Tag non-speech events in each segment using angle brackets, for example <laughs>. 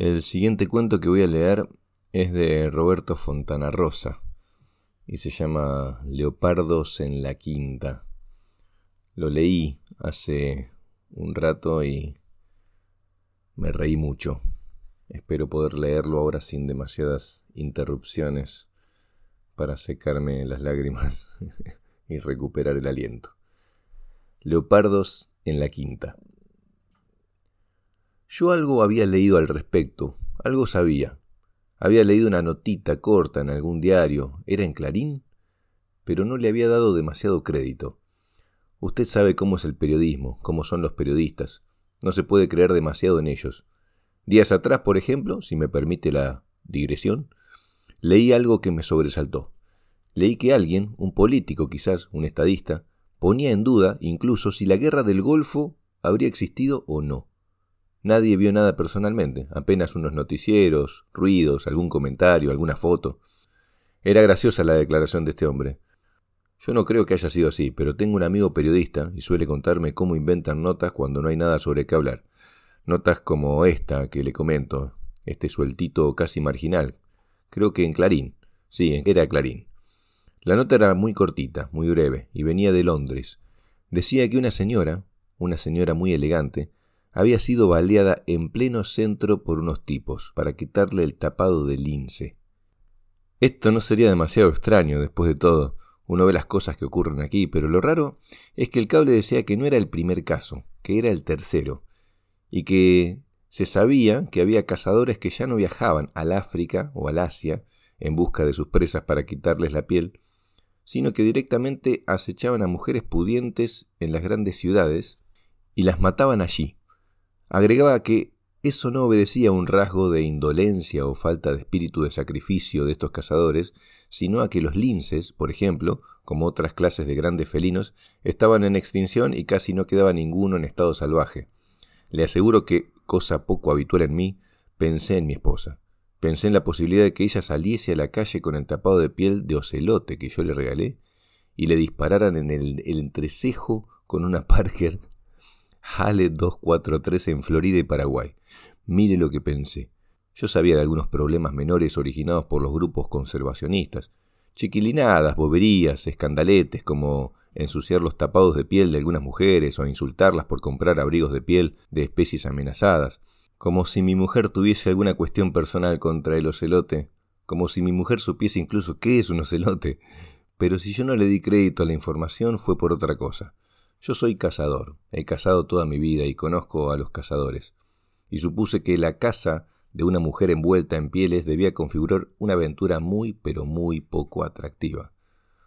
El siguiente cuento que voy a leer es de Roberto Fontana Rosa y se llama Leopardos en la Quinta. Lo leí hace un rato y me reí mucho. Espero poder leerlo ahora sin demasiadas interrupciones para secarme las lágrimas <laughs> y recuperar el aliento. Leopardos en la Quinta. Yo algo había leído al respecto, algo sabía. Había leído una notita corta en algún diario, era en Clarín, pero no le había dado demasiado crédito. Usted sabe cómo es el periodismo, cómo son los periodistas. No se puede creer demasiado en ellos. Días atrás, por ejemplo, si me permite la digresión, leí algo que me sobresaltó. Leí que alguien, un político quizás, un estadista, ponía en duda incluso si la guerra del Golfo habría existido o no. Nadie vio nada personalmente, apenas unos noticieros, ruidos, algún comentario, alguna foto. Era graciosa la declaración de este hombre. Yo no creo que haya sido así, pero tengo un amigo periodista y suele contarme cómo inventan notas cuando no hay nada sobre qué hablar. Notas como esta que le comento, este sueltito casi marginal. Creo que en Clarín. Sí, era Clarín. La nota era muy cortita, muy breve, y venía de Londres. Decía que una señora, una señora muy elegante, había sido baleada en pleno centro por unos tipos para quitarle el tapado de lince. Esto no sería demasiado extraño después de todo. Uno ve las cosas que ocurren aquí, pero lo raro es que el cable decía que no era el primer caso, que era el tercero, y que se sabía que había cazadores que ya no viajaban al África o al Asia en busca de sus presas para quitarles la piel, sino que directamente acechaban a mujeres pudientes en las grandes ciudades y las mataban allí, Agregaba que eso no obedecía a un rasgo de indolencia o falta de espíritu de sacrificio de estos cazadores, sino a que los linces, por ejemplo, como otras clases de grandes felinos, estaban en extinción y casi no quedaba ninguno en estado salvaje. Le aseguro que, cosa poco habitual en mí, pensé en mi esposa. Pensé en la posibilidad de que ella saliese a la calle con el tapado de piel de ocelote que yo le regalé y le dispararan en el, el entrecejo con una <laughs> Parker Hale 243 en Florida y Paraguay. Mire lo que pensé. Yo sabía de algunos problemas menores originados por los grupos conservacionistas. Chiquilinadas, boberías, escandaletes como ensuciar los tapados de piel de algunas mujeres o insultarlas por comprar abrigos de piel de especies amenazadas. Como si mi mujer tuviese alguna cuestión personal contra el ocelote. Como si mi mujer supiese incluso qué es un ocelote. Pero si yo no le di crédito a la información fue por otra cosa. Yo soy cazador, he cazado toda mi vida y conozco a los cazadores, y supuse que la caza de una mujer envuelta en pieles debía configurar una aventura muy pero muy poco atractiva.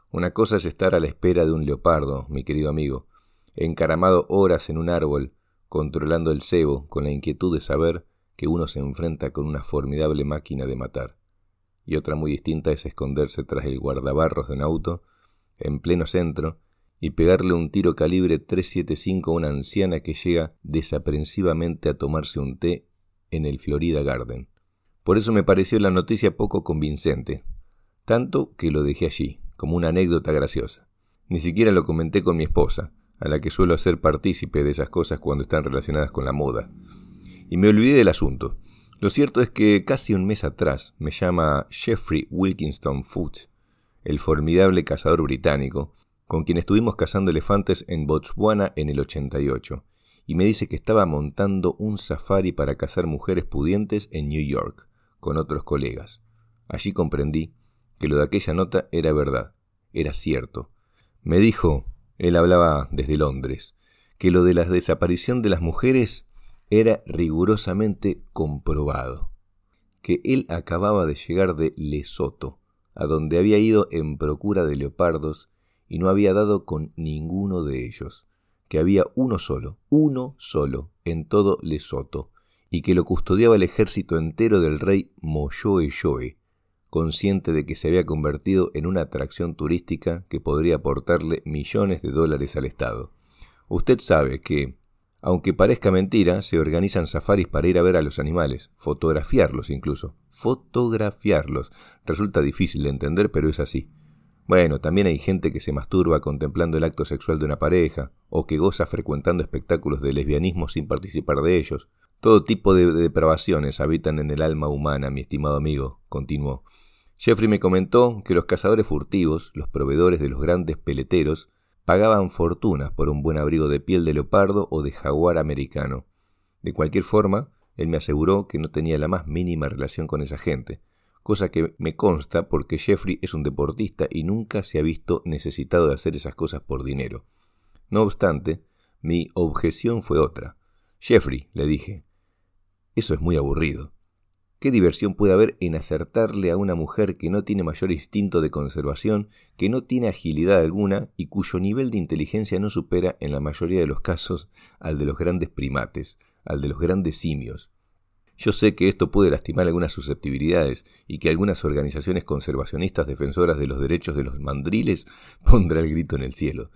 Una cosa es estar a la espera de un leopardo, mi querido amigo, encaramado horas en un árbol, controlando el cebo con la inquietud de saber que uno se enfrenta con una formidable máquina de matar. Y otra muy distinta es esconderse tras el guardabarros de un auto, en pleno centro, y pegarle un tiro calibre 375 a una anciana que llega desaprensivamente a tomarse un té en el Florida Garden. Por eso me pareció la noticia poco convincente, tanto que lo dejé allí, como una anécdota graciosa. Ni siquiera lo comenté con mi esposa, a la que suelo hacer partícipe de esas cosas cuando están relacionadas con la moda. Y me olvidé del asunto. Lo cierto es que casi un mes atrás me llama Jeffrey Wilkinston Foote, el formidable cazador británico, con quien estuvimos cazando elefantes en Botswana en el 88, y me dice que estaba montando un safari para cazar mujeres pudientes en New York, con otros colegas. Allí comprendí que lo de aquella nota era verdad, era cierto. Me dijo, él hablaba desde Londres, que lo de la desaparición de las mujeres era rigurosamente comprobado, que él acababa de llegar de Lesoto, a donde había ido en procura de leopardos y no había dado con ninguno de ellos, que había uno solo, uno solo, en todo Lesoto, y que lo custodiaba el ejército entero del rey Moyoe Yoe, consciente de que se había convertido en una atracción turística que podría aportarle millones de dólares al Estado. Usted sabe que, aunque parezca mentira, se organizan safaris para ir a ver a los animales, fotografiarlos incluso. Fotografiarlos. Resulta difícil de entender, pero es así. Bueno, también hay gente que se masturba contemplando el acto sexual de una pareja, o que goza frecuentando espectáculos de lesbianismo sin participar de ellos. Todo tipo de depravaciones habitan en el alma humana, mi estimado amigo, continuó. Jeffrey me comentó que los cazadores furtivos, los proveedores de los grandes peleteros, pagaban fortunas por un buen abrigo de piel de leopardo o de jaguar americano. De cualquier forma, él me aseguró que no tenía la más mínima relación con esa gente, cosa que me consta porque Jeffrey es un deportista y nunca se ha visto necesitado de hacer esas cosas por dinero. No obstante, mi objeción fue otra. Jeffrey, le dije, eso es muy aburrido. ¿Qué diversión puede haber en acertarle a una mujer que no tiene mayor instinto de conservación, que no tiene agilidad alguna y cuyo nivel de inteligencia no supera en la mayoría de los casos al de los grandes primates, al de los grandes simios? Yo sé que esto puede lastimar algunas susceptibilidades y que algunas organizaciones conservacionistas defensoras de los derechos de los mandriles <laughs> pondrá el grito en el cielo.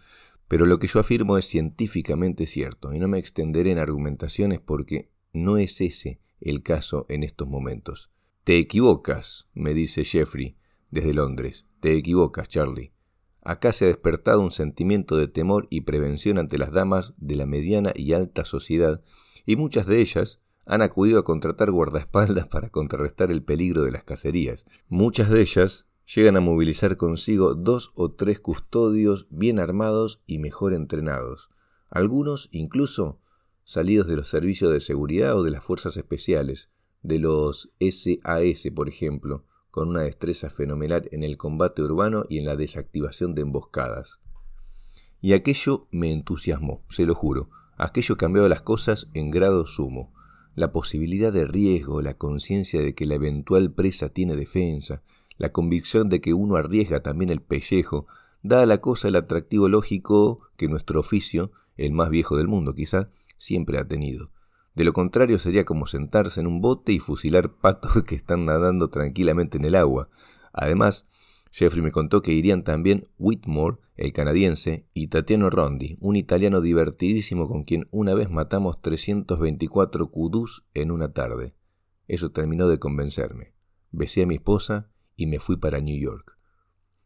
Pero lo que yo afirmo es científicamente cierto y no me extenderé en argumentaciones porque no es ese el caso en estos momentos. Te equivocas, me dice Jeffrey desde Londres. Te equivocas, Charlie. Acá se ha despertado un sentimiento de temor y prevención ante las damas de la mediana y alta sociedad, y muchas de ellas han acudido a contratar guardaespaldas <laughs> para contrarrestar el peligro de las cacerías. Muchas de ellas llegan a movilizar consigo dos o tres custodios bien armados y mejor entrenados. Algunos incluso salidos de los servicios de seguridad o de las fuerzas especiales, de los SAS, por ejemplo, con una destreza fenomenal en el combate urbano y en la desactivación de emboscadas. Y aquello me entusiasmó, se lo juro. Aquello cambiaba las cosas en grado sumo. La posibilidad de riesgo, la conciencia de que la eventual presa tiene defensa, la convicción de que uno arriesga también el pellejo, da a la cosa el atractivo lógico que nuestro oficio, el más viejo del mundo quizá, siempre ha tenido. De lo contrario sería como sentarse en un bote y fusilar patos <laughs> que están nadando tranquilamente en el agua. Además, Jeffrey me contó que irían también Whitmore, el canadiense, y Tatiano Rondi, un italiano divertidísimo con quien una vez matamos 324 kudus en una tarde. Eso terminó de convencerme. Besé a mi esposa y me fui para New York.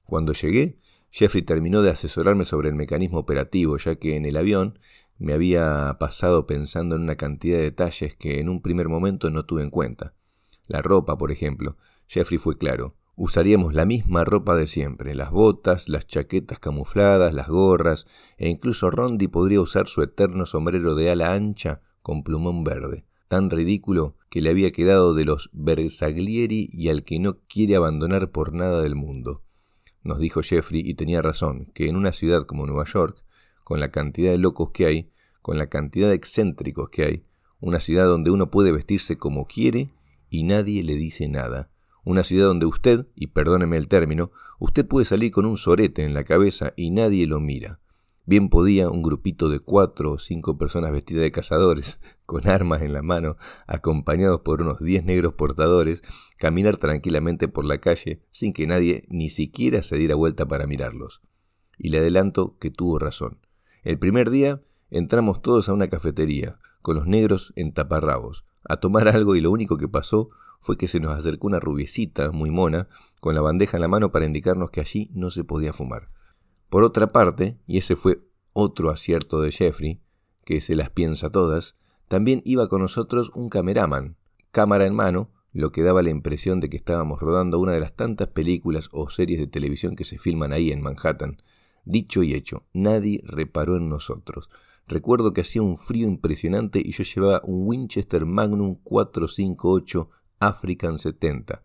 Cuando llegué, Jeffrey terminó de asesorarme sobre el mecanismo operativo, ya que en el avión me había pasado pensando en una cantidad de detalles que en un primer momento no tuve en cuenta. La ropa, por ejemplo. Jeffrey fue claro. Usaríamos la misma ropa de siempre, las botas, las chaquetas camufladas, las gorras, e incluso Rondi podría usar su eterno sombrero de ala ancha con plumón verde, tan ridículo que le había quedado de los Bersaglieri y al que no quiere abandonar por nada del mundo. Nos dijo Jeffrey, y tenía razón, que en una ciudad como Nueva York, con la cantidad de locos que hay, con la cantidad de excéntricos que hay, una ciudad donde uno puede vestirse como quiere y nadie le dice nada, una ciudad donde usted, y perdóneme el término, usted puede salir con un sorete en la cabeza y nadie lo mira. Bien podía un grupito de cuatro o cinco personas vestidas de cazadores, <laughs> con armas en la mano, acompañados por unos diez negros portadores, caminar tranquilamente por la calle sin que nadie ni siquiera se diera vuelta para mirarlos. Y le adelanto que tuvo razón. El primer día entramos todos a una cafetería, con los negros en taparrabos, a tomar algo y lo único que pasó fue que se nos acercó una rubiecita muy mona, con la bandeja en la mano para indicarnos que allí no se podía fumar. Por otra parte, y ese fue otro acierto de Jeffrey, que se las piensa todas, también iba con nosotros un cameraman, cámara en mano, lo que daba la impresión de que estábamos rodando una de las tantas películas o series de televisión que se filman ahí en Manhattan, Dicho y hecho, nadie reparó en nosotros. Recuerdo que hacía un frío impresionante y yo llevaba un Winchester Magnum 458 African 70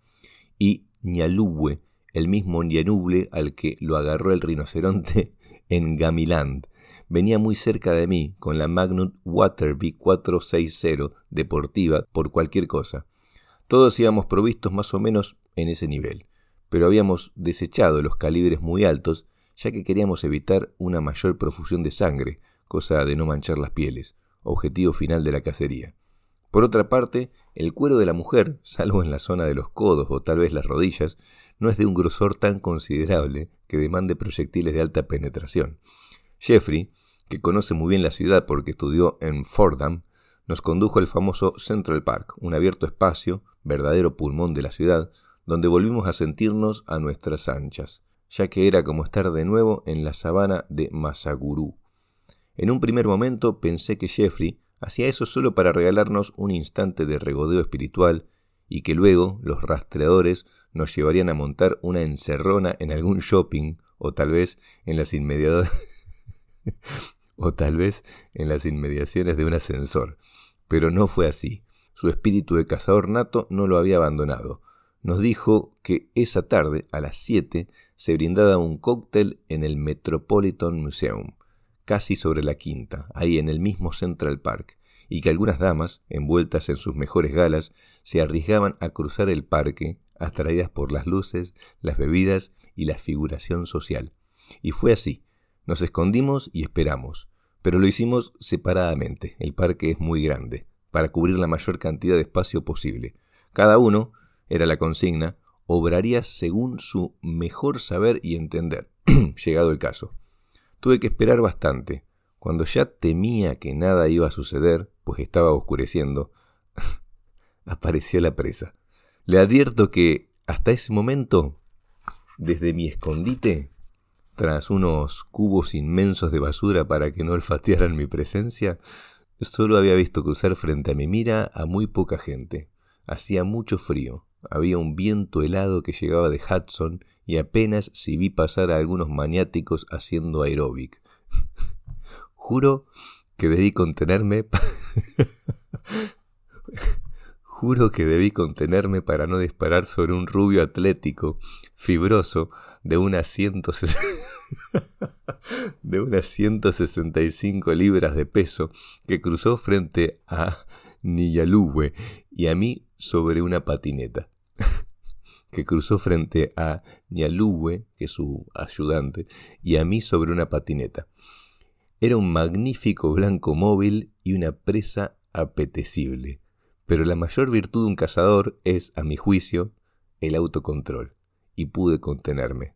y Ñalubwe, el mismo Ñanuble al que lo agarró el rinoceronte <laughs> en Gamiland. Venía muy cerca de mí con la Magnum Waterby 460 deportiva por cualquier cosa. Todos íbamos provistos más o menos en ese nivel, pero habíamos desechado los calibres muy altos ya que queríamos evitar una mayor profusión de sangre, cosa de no manchar las pieles, objetivo final de la cacería. Por otra parte, el cuero de la mujer, <laughs> salvo en la zona de los codos o tal vez las rodillas, no es de un grosor tan considerable que demande proyectiles de alta penetración. Jeffrey, que conoce muy bien la ciudad porque estudió en Fordham, nos condujo al famoso Central Park, un abierto espacio, verdadero pulmón de la ciudad, donde volvimos a sentirnos a nuestras anchas ya que era como estar de nuevo en la sabana de Masagurú. En un primer momento pensé que Jeffrey, Hacía eso solo para regalarnos un instante de regodeo espiritual y que luego los rastreadores nos llevarían a montar una encerrona en algún shopping o tal vez en las inmediaciones <laughs> o tal vez en las inmediaciones de un ascensor. Pero no fue así. Su espíritu de cazador nato no lo había abandonado. Nos dijo que esa tarde, a las 7, se brindaba un cóctel en el Metropolitan Museum, casi sobre la quinta, ahí en el mismo Central Park, y que algunas damas, envueltas en sus mejores galas, se arriesgaban a cruzar el parque, atraídas por las luces, las bebidas y la figuración social. Y fue así. Nos escondimos y esperamos, pero lo hicimos separadamente. El parque es muy grande, para cubrir la mayor cantidad de espacio posible. Cada uno, era la consigna, obraría según su mejor saber y entender, <clears throat> llegado el caso. Tuve que esperar bastante. Cuando ya temía que nada iba a suceder, pues estaba oscureciendo, <laughs> apareció la presa. Le advierto que hasta ese momento, desde mi escondite, tras unos cubos inmensos de basura para que no olfatearan mi presencia, solo había visto cruzar frente a mi mira a muy poca gente. Hacía mucho frío, había un viento helado que llegaba de Hudson y apenas si vi pasar a algunos maniáticos haciendo aeróbic. <laughs> Juro que debí contenerme. <laughs> Juro que debí contenerme para no disparar sobre un rubio atlético, fibroso, de unas, <laughs> de unas 165 libras de peso, que cruzó frente a Niyaluwe y a mí sobre una patineta. <laughs> que cruzó frente a Niyaluwe, que es su ayudante, y a mí sobre una patineta. Era un magnífico blanco móvil y una presa apetecible. Pero la mayor virtud de un cazador es, a mi juicio, el autocontrol. Y pude contenerme.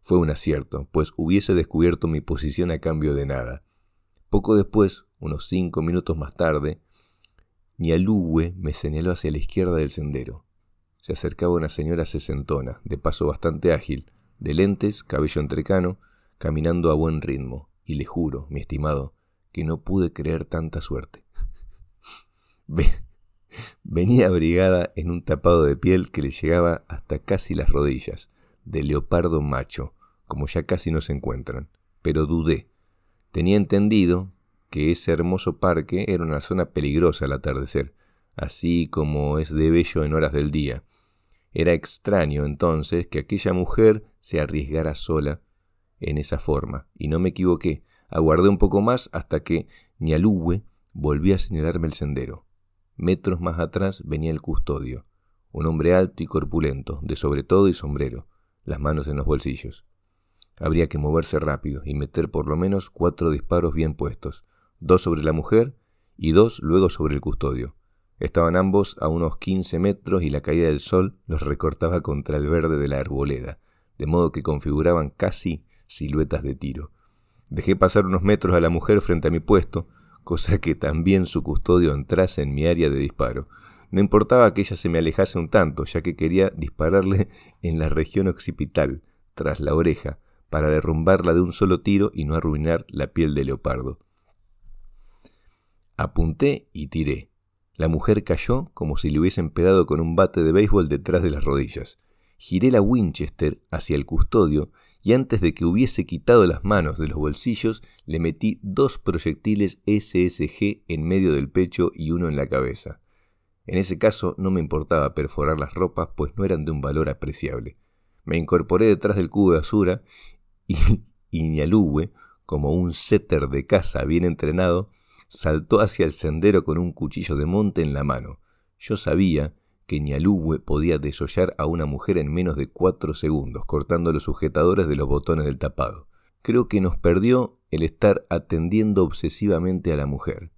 Fue un acierto, pues hubiese descubierto mi posición a cambio de nada. Poco después, unos cinco minutos más tarde, Nialuwe me señaló hacia la izquierda del sendero. Se acercaba una señora sesentona, de paso bastante ágil, de lentes, cabello entrecano, caminando a buen ritmo, y le juro, mi estimado, que no pude creer tanta suerte. <laughs> Venía abrigada en un tapado de piel que le llegaba hasta casi las rodillas, de leopardo macho, como ya casi no se encuentran. Pero dudé. Tenía entendido que ese hermoso parque era una zona peligrosa al atardecer, así como es de bello en horas del día. Era extraño entonces que aquella mujer se arriesgara sola en esa forma, y no me equivoqué. Aguardé un poco más hasta que Nialuwe volvió a señalarme el sendero. Metros más atrás venía el custodio, un hombre alto y corpulento, de sobre todo y sombrero, las manos en los bolsillos. Habría que moverse rápido y meter por lo menos cuatro disparos bien puestos, dos sobre la mujer y dos luego sobre el custodio. Estaban ambos a unos quince metros y la caída del sol los recortaba contra el verde de la arboleda, de modo que configuraban casi siluetas de tiro. Dejé pasar unos metros a la mujer frente a mi puesto, cosa que también su custodio entrase en mi área de disparo. No importaba que ella se me alejase un tanto, ya que quería dispararle <laughs> en la región occipital, tras la oreja, para derrumbarla de un solo tiro y no arruinar la piel de leopardo. Apunté y tiré. La mujer cayó como si le hubiesen pegado con un bate de béisbol detrás de las rodillas. Giré la Winchester hacia el custodio y antes de que hubiese quitado las manos de los bolsillos, le metí dos proyectiles SSG en medio del pecho y uno en la cabeza. En ese caso no me importaba perforar las ropas, pues no eran de un valor apreciable. Me incorporé detrás del cubo de basura y <laughs> Iñaluwe, como un setter de caza bien entrenado, saltó hacia el sendero con un cuchillo de monte en la mano. Yo sabía que Ñaluwe podía desollar a una mujer en menos de cuatro segundos, cortando los sujetadores de los botones del tapado. Creo que nos perdió el estar atendiendo obsesivamente a la mujer.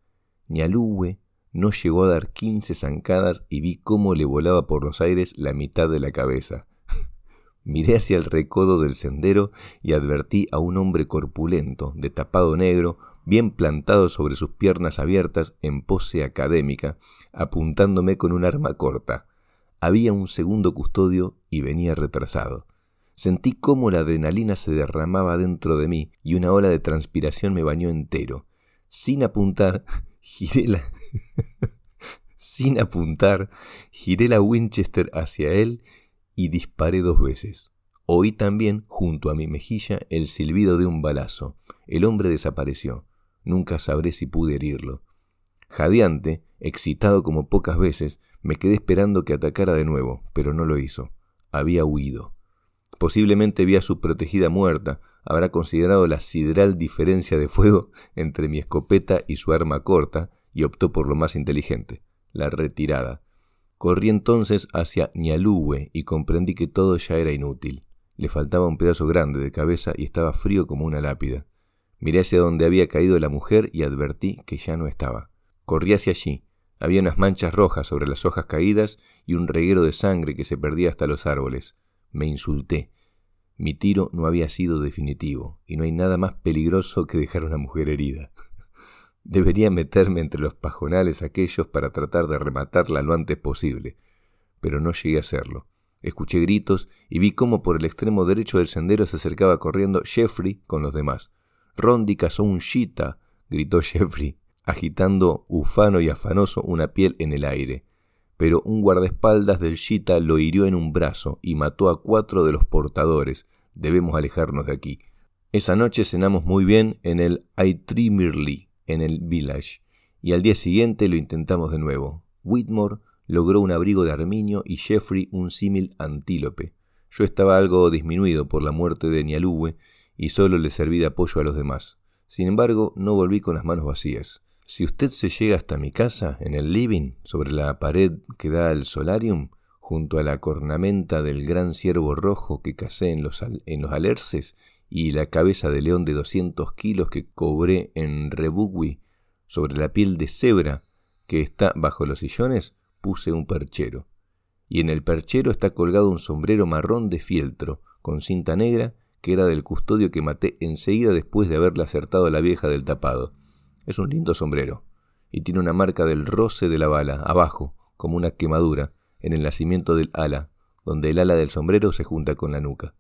Ñaluwe no llegó a dar quince zancadas y vi cómo le volaba por los aires la mitad de la cabeza. <laughs> Miré hacia el recodo del sendero y advertí a un hombre corpulento, de tapado negro, bien plantado sobre sus piernas abiertas en pose académica, apuntándome con un arma corta. Había un segundo custodio y venía retrasado. Sentí cómo la adrenalina se derramaba dentro de mí y una ola de transpiración me bañó entero. Sin apuntar, <laughs> giré la... <laughs> sin apuntar, giré la Winchester hacia él y disparé dos veces. Oí también, junto a mi mejilla, el silbido de un balazo. El hombre desapareció. Nunca sabré si pude herirlo. Jadeante, excitado como pocas veces, me quedé esperando que atacara de nuevo, pero no lo hizo. Había huido. Posiblemente vi a su protegida muerta, habrá considerado la sideral diferencia de fuego <laughs> entre mi escopeta y su arma corta, y optó por lo más inteligente, la retirada. Corrí entonces hacia Ñalúe y comprendí que todo ya era inútil. Le faltaba un pedazo grande de cabeza y estaba frío como una lápida. Miré hacia donde había caído la mujer y advertí que ya no estaba. Corrí hacia allí. Había unas manchas rojas sobre las hojas caídas y un reguero de sangre que se perdía hasta los árboles. Me insulté. Mi tiro no había sido definitivo, y no hay nada más peligroso que dejar a una mujer herida. <laughs> Debería meterme entre los pajonales aquellos para tratar de rematarla lo antes posible, pero no llegué a hacerlo. Escuché gritos y vi cómo por el extremo derecho del sendero se acercaba corriendo Jeffrey con los demás. Rondi cazó un chita, gritó <laughs> Jeffrey, agitando ufano y afanoso una piel en el aire. Pero un guardaespaldas del chita lo hirió en un brazo y mató a cuatro de los portadores. Debemos alejarnos de aquí. Esa noche cenamos muy bien en el Aitrimirli, en el Village, y al día siguiente lo intentamos de nuevo. Whitmore logró un abrigo de armiño y Jeffrey un símil antílope. Yo estaba algo disminuido por la muerte de Nialúe y solo le serví de apoyo a los demás. Sin embargo, no volví con las manos vacías. Si usted se llega hasta mi casa, en el living, sobre la pared que da al solarium, junto a la cornamenta del gran ciervo rojo que casé en los, en los alerces, y la cabeza de león de doscientos kilos que cobré en Rebugui, sobre la piel de cebra que está bajo los sillones, puse un perchero, y en el perchero está colgado un sombrero marrón de fieltro, con cinta negra, que era del custodio que maté enseguida después de haberle acertado a la vieja del tapado. Es un lindo sombrero, y tiene una marca del roce de la bala, abajo, como una quemadura, en el nacimiento del ala, donde el ala del sombrero se junta con la nuca.